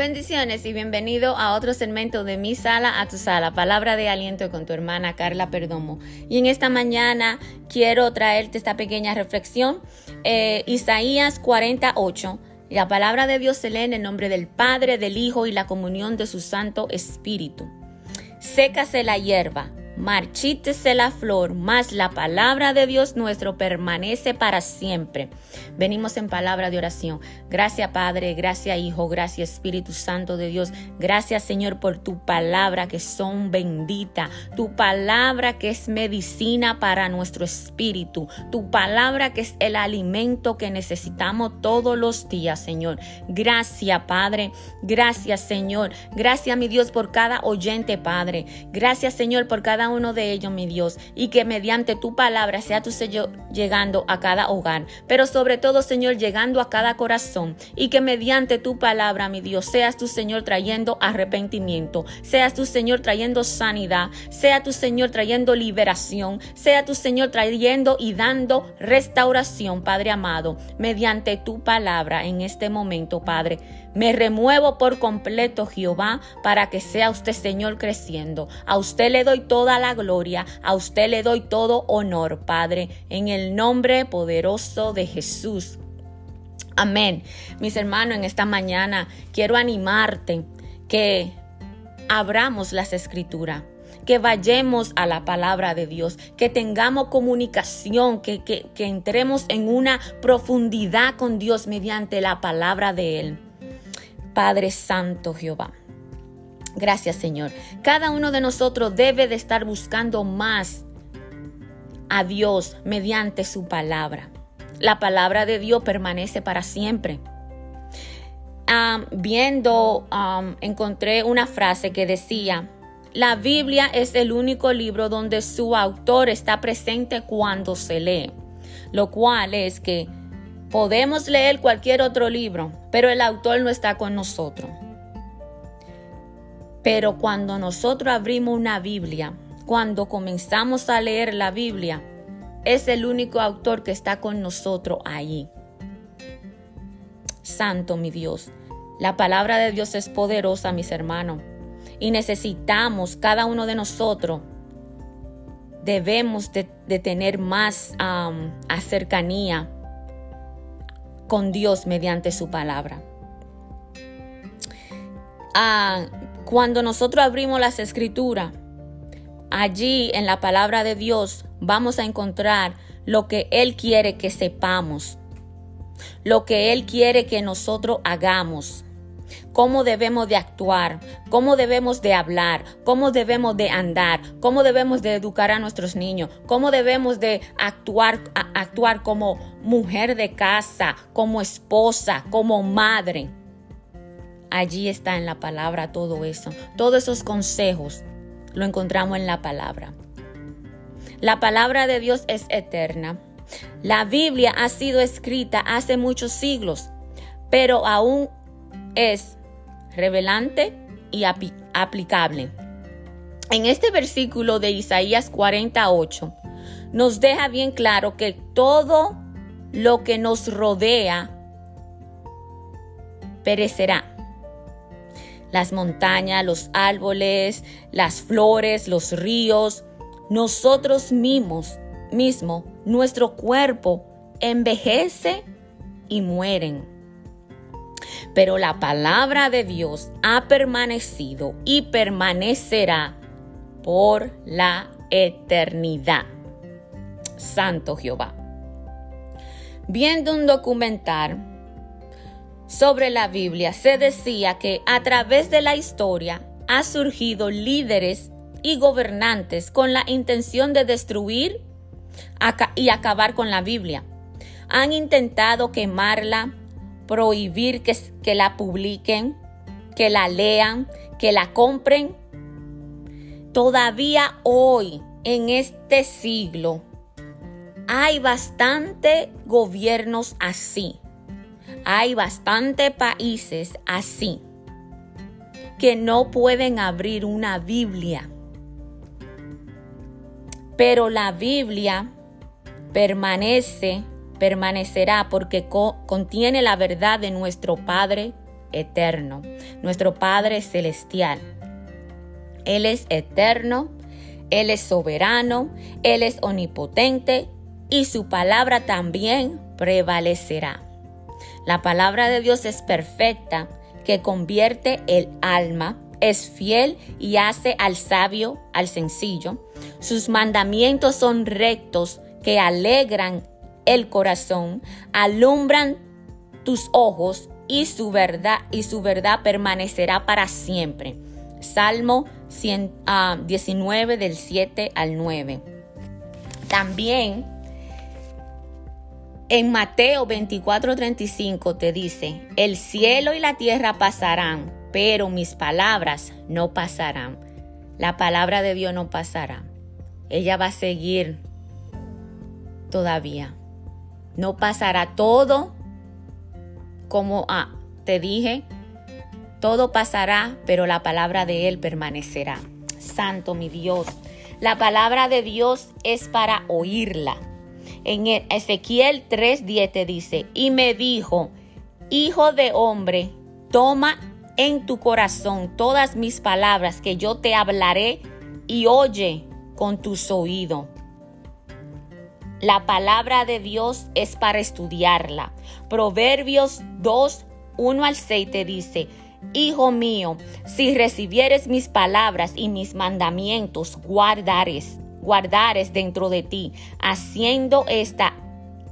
Bendiciones y bienvenido a otro segmento de Mi Sala a tu Sala, palabra de aliento con tu hermana Carla Perdomo. Y en esta mañana quiero traerte esta pequeña reflexión. Eh, Isaías 48. La palabra de Dios se lee en el nombre del Padre, del Hijo y la comunión de su Santo Espíritu. Sécase la hierba, marchítese la flor, mas la palabra de Dios nuestro permanece para siempre. Venimos en palabra de oración. Gracias Padre, gracias Hijo, gracias Espíritu Santo de Dios. Gracias Señor por tu palabra que son bendita, tu palabra que es medicina para nuestro espíritu, tu palabra que es el alimento que necesitamos todos los días, Señor. Gracias Padre, gracias Señor. Gracias mi Dios por cada oyente, Padre. Gracias Señor por cada uno de ellos, mi Dios, y que mediante tu palabra sea tu sello llegando a cada hogar, pero sobre todo, Señor, llegando a cada corazón, y que mediante tu palabra, mi Dios, seas tu Señor trayendo arrepentimiento, seas tu Señor trayendo sanidad, sea tu Señor trayendo liberación, sea tu Señor trayendo y dando restauración, Padre amado, mediante tu palabra en este momento, Padre. Me remuevo por completo, Jehová, para que sea usted, Señor, creciendo. A usted le doy toda la gloria, a usted le doy todo honor, Padre, en el nombre poderoso de Jesús. Amén. Mis hermanos, en esta mañana quiero animarte que abramos las escrituras que vayamos a la palabra de Dios, que tengamos comunicación, que, que, que, entremos en una profundidad con Dios mediante la palabra de Él. Padre Santo Jehová. Gracias Señor. Cada uno de nosotros debe de estar buscando más a Dios mediante su palabra. La palabra de Dios permanece para siempre. viendo, encontré una frase que decía, la Biblia es el único libro donde su autor está presente cuando se lee, lo cual es que podemos leer cualquier otro libro, pero el autor no está con nosotros. Pero cuando nosotros abrimos una Biblia, cuando comenzamos a leer la Biblia, es el único autor que está con nosotros ahí. Santo mi Dios, la palabra de Dios es poderosa, mis hermanos, y necesitamos cada uno de nosotros, debemos de, tener más cercanía con Dios mediante su palabra. Ah, cuando nosotros abrimos las escrituras, allí en la palabra de Dios vamos a encontrar lo que Él quiere que sepamos, lo que Él quiere que nosotros hagamos, cómo debemos de actuar, cómo debemos de hablar, cómo debemos de andar, cómo debemos de educar a nuestros niños, cómo debemos de actuar, actuar como mujer de casa, como esposa, como madre. Allí está en la palabra todo eso, todos esos consejos lo encontramos en la palabra. La palabra de Dios es eterna. La Biblia ha sido escrita hace muchos siglos, pero aún es revelante y aplicable. En este versículo de Isaías 48 nos deja bien claro que todo lo que nos rodea perecerá. Las montañas, los árboles, las flores, los ríos, nosotros mismos, mismo, nuestro cuerpo envejece y mueren. Pero la palabra de Dios ha permanecido y permanecerá por la eternidad. Santo Jehová. Viendo un documental sobre la Biblia, se decía que a través de la historia ha surgido líderes y gobernantes con la intención de destruir y acabar con la Biblia. Han intentado quemarla, prohibir que, que la publiquen, que la lean, que la compren. Todavía hoy, en este siglo, hay bastante gobiernos así. Hay bastante países así que no pueden abrir una Biblia pero la Biblia permanece, permanecerá porque contiene la verdad de nuestro Padre eterno, nuestro Padre celestial. Él es eterno, Él es soberano, Él es omnipotente y su palabra también prevalecerá. La palabra de Dios es perfecta, que convierte el alma, es fiel y hace al sabio al sencillo. Sus mandamientos son rectos, que alegran el corazón, alumbran tus ojos y su verdad y su verdad permanecerá para siempre. Salmo 19 ah, del 7 al 9. También en Mateo 24:35 te dice, el cielo y la tierra pasarán, pero mis palabras no pasarán. La palabra de Dios no pasará. Ella va a seguir todavía. No pasará todo como ah, te dije, todo pasará, pero la palabra de Él permanecerá. Santo mi Dios. La palabra de Dios es para oírla. En e, Ezequiel 3:10 te dice, y me dijo, Hijo de hombre, toma en tu corazón todas mis palabras que yo te hablaré y oye con tus oídos. La palabra de Dios es para estudiarla. Proverbios 2, 1 al 6 te dice, Hijo mío, si recibieres mis palabras y mis mandamientos, guardares, guardares dentro de ti, haciendo esta,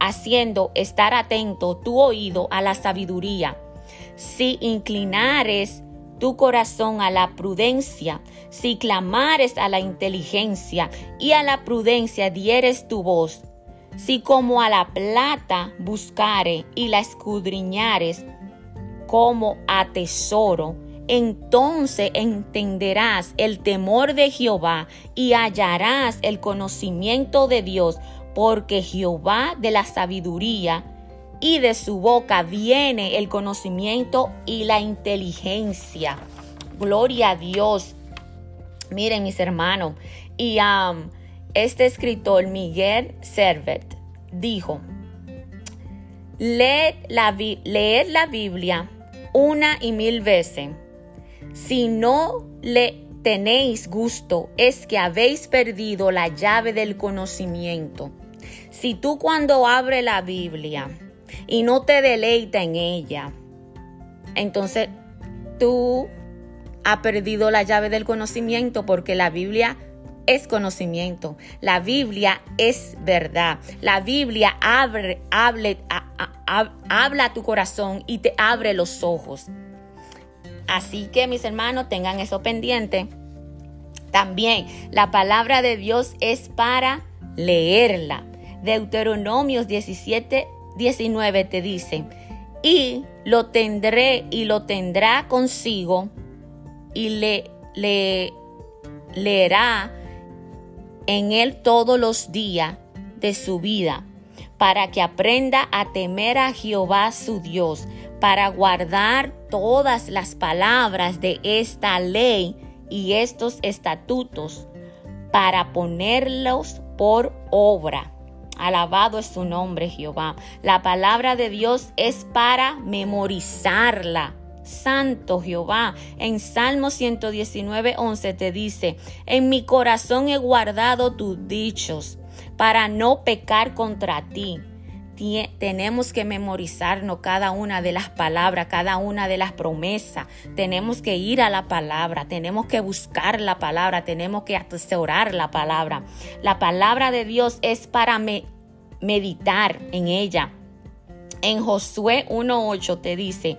haciendo estar atento tu oído a la sabiduría. Si inclinares tu corazón a la prudencia, si clamares a la inteligencia y a la prudencia dieres tu voz, si como a la plata buscare y la escudriñares como a tesoro, entonces entenderás el temor de Jehová y hallarás el conocimiento de Dios, porque Jehová de la sabiduría y de su boca viene el conocimiento y la inteligencia. Gloria a Dios. Miren mis hermanos, y um, este escritor Miguel Servet dijo, leed la, la Biblia una y mil veces. Si no le tenéis gusto, es que habéis perdido la llave del conocimiento. Si tú cuando abres la Biblia y no te deleita en ella, entonces tú has perdido la llave del conocimiento porque la Biblia es conocimiento. La Biblia es verdad. La Biblia abre, habla a tu corazón y te abre los ojos. Así que mis hermanos, tengan eso pendiente. También la palabra de Dios es para leerla. Deuteronomios 17, 19 te dice, y lo tendré y lo tendrá consigo y le, le leerá en él todos los días de su vida, para que aprenda a temer a Jehová su Dios, para guardar todas las palabras de esta ley y estos estatutos, para ponerlos por obra. Alabado es su nombre, Jehová. La palabra de Dios es para memorizarla Santo Jehová. En Salmo 119, 11 te dice, en mi corazón he guardado tus dichos para no pecar contra ti. Tenemos que memorizarnos cada una de las palabras, cada una de las promesas. Tenemos que ir a la palabra, tenemos que buscar la palabra, tenemos que atesorar la palabra. La palabra de Dios es para meditar en ella. En Josué 1.8 te dice,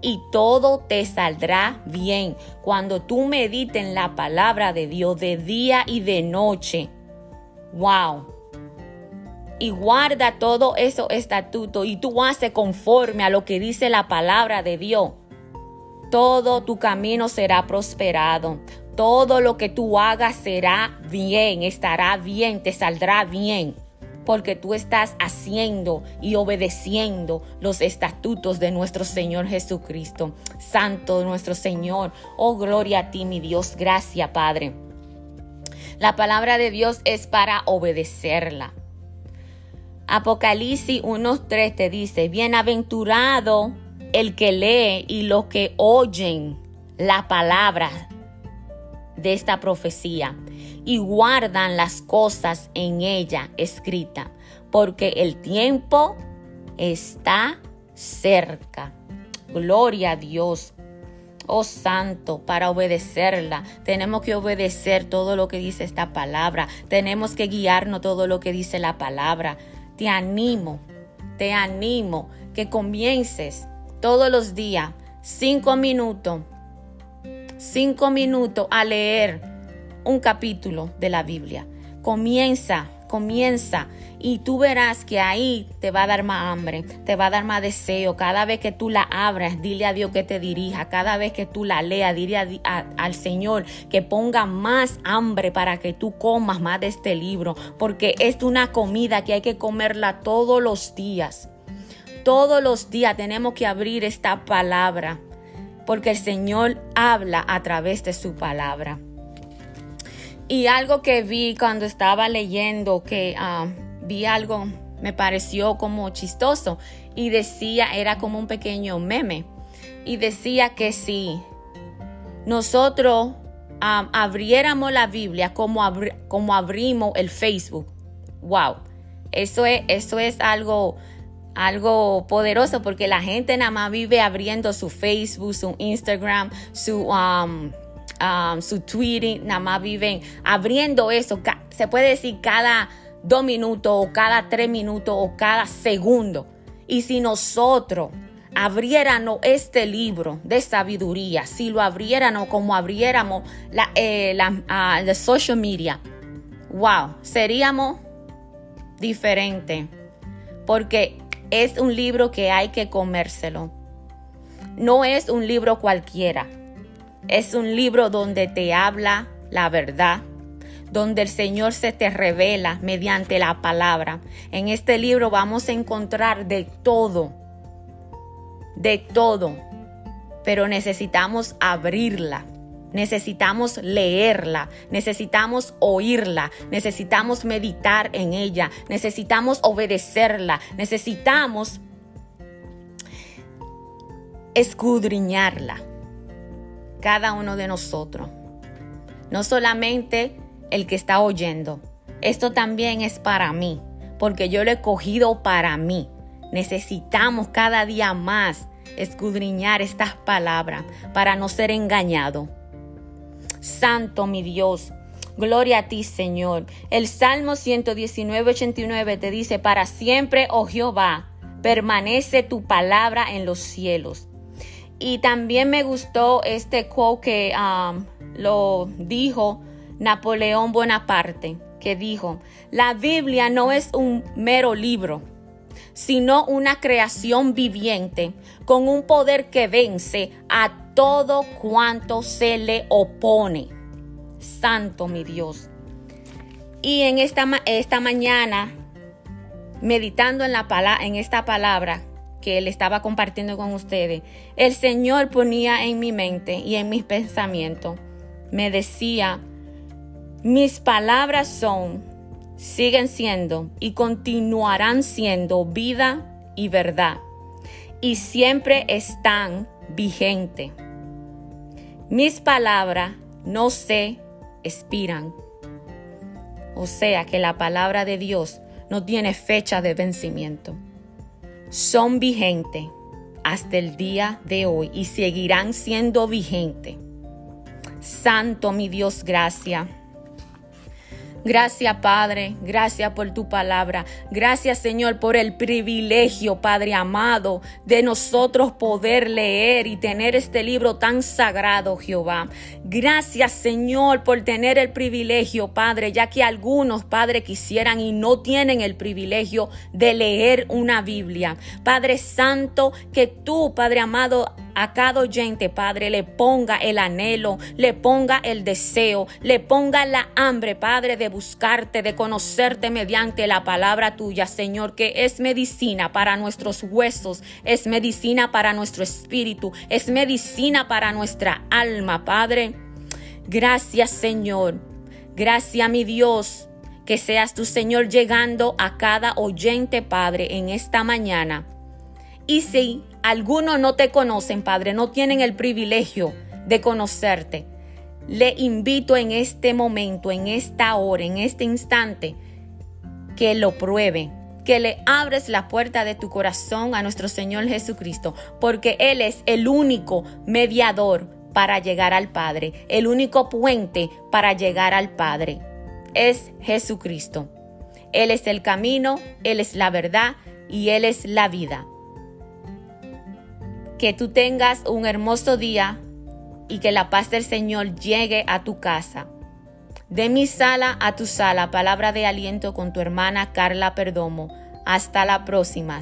y todo te saldrá bien cuando tú medites en la palabra de Dios de día y de noche. Wow. Y guarda todo eso estatuto y tú haces conforme a lo que dice la palabra de Dios. Todo tu camino será prosperado. todo lo que tú hagas será bien, estará bien, te saldrá bien porque tú estás haciendo y obedeciendo los estatutos de nuestro Señor Jesucristo. Santo nuestro Señor, oh gloria a ti, mi Dios, gracias Padre. La palabra de Dios es para obedecerla. Apocalipsis 1.3 te dice, bienaventurado el que lee y los que oyen la palabra de esta profecía y guardan las cosas en ella escrita, porque el tiempo está cerca. Gloria a Dios. Oh Santo, para obedecerla, tenemos que obedecer todo lo que dice esta palabra. Tenemos que guiarnos todo lo que dice la palabra. Te animo, te animo que comiences todos los días, cinco minutos, cinco minutos a leer un capítulo de la Biblia. Comienza, comienza y tú verás que ahí te va a dar más hambre, te va a dar más deseo. Cada vez que tú la abras, dile a Dios que te dirija. Cada vez que tú la leas, dile al Señor que ponga más hambre para que tú comas más de este libro, porque es una comida que hay que comerla todos los días. Todos los días tenemos que abrir esta palabra, porque el Señor habla a través de su palabra. Y algo que vi cuando estaba leyendo, que ah, vi algo, me pareció como chistoso y decía, era como un pequeño meme, y decía que si nosotros ah, abriéramos la Biblia como, como abrimos el Facebook, wow, eso es, eso es algo algo poderoso porque la gente nada más vive abriendo su Facebook, su Instagram, su um, Um, su tweeting, nada más viven abriendo eso. Se puede decir cada dos minutos o cada tres minutos o cada segundo. Y si nosotros abriéramos este libro de sabiduría, si lo abriéramos como abriéramos la, eh, ah, la, social media, wow, seríamos diferentes. Porque es un libro que hay que comérselo. No es un libro cualquiera. Es un libro donde te habla la verdad, donde el Señor se te revela mediante la palabra. En este libro vamos a encontrar de todo, de todo, pero necesitamos abrirla. Necesitamos leerla, necesitamos oírla, necesitamos meditar en ella, necesitamos obedecerla, necesitamos escudriñarla cada uno de nosotros. No solamente el que está oyendo. Esto también es para mí, porque yo lo he cogido para mí. Necesitamos cada día más escudriñar estas palabras para no ser engañado. Santo mi Dios, gloria a ti Señor. El Salmo 119, 89 te dice, para siempre, oh Jehová, permanece tu palabra en los cielos. Y también me gustó este quote que um, lo dijo Napoleón Bonaparte, que dijo, la Biblia no es un mero libro, sino una creación viviente con un poder que vence a todo cuanto se le opone. Santo mi Dios. Y en esta, esta mañana, meditando en, la, en esta palabra, que él estaba compartiendo con ustedes, el Señor ponía en mi mente y en mis pensamientos, me decía, mis palabras son, siguen siendo y continuarán siendo vida y verdad, y siempre están vigentes. Mis palabras no se expiran. O sea que la palabra de Dios no tiene fecha de vencimiento son vigentes hasta el día de hoy y seguirán siendo vigentes. Santo mi Dios, gracias. Gracias Padre, gracias por tu palabra. Gracias Señor por el privilegio, Padre amado, de nosotros poder leer y tener este libro tan sagrado, Jehová. Gracias Señor por tener el privilegio, Padre, ya que algunos, Padre, quisieran y no tienen el privilegio de leer una Biblia. Padre Santo, que tú, Padre amado, a cada oyente, Padre, le ponga el anhelo, le ponga el deseo, le ponga la hambre, Padre, de buscarte, de conocerte mediante la palabra tuya, Señor, que es medicina para nuestros huesos, es medicina para nuestro espíritu, es medicina para nuestra alma, Padre. Gracias, Señor. Gracias, mi Dios. Que seas tu Señor llegando a cada oyente, Padre, en esta mañana. Y si algunos no te conocen, Padre, no tienen el privilegio de conocerte, le invito en este momento, en esta hora, en este instante, que lo pruebe, que le abres la puerta de tu corazón a nuestro Señor Jesucristo, porque Él es el único mediador para llegar al Padre, el único puente para llegar al Padre. Es Jesucristo. Él es el camino, Él es la verdad y Él es la vida. Que tú tengas un hermoso día y que la paz del Señor llegue a tu casa. De mi sala a tu sala, palabra de aliento con tu hermana Carla Perdomo. Hasta la próxima.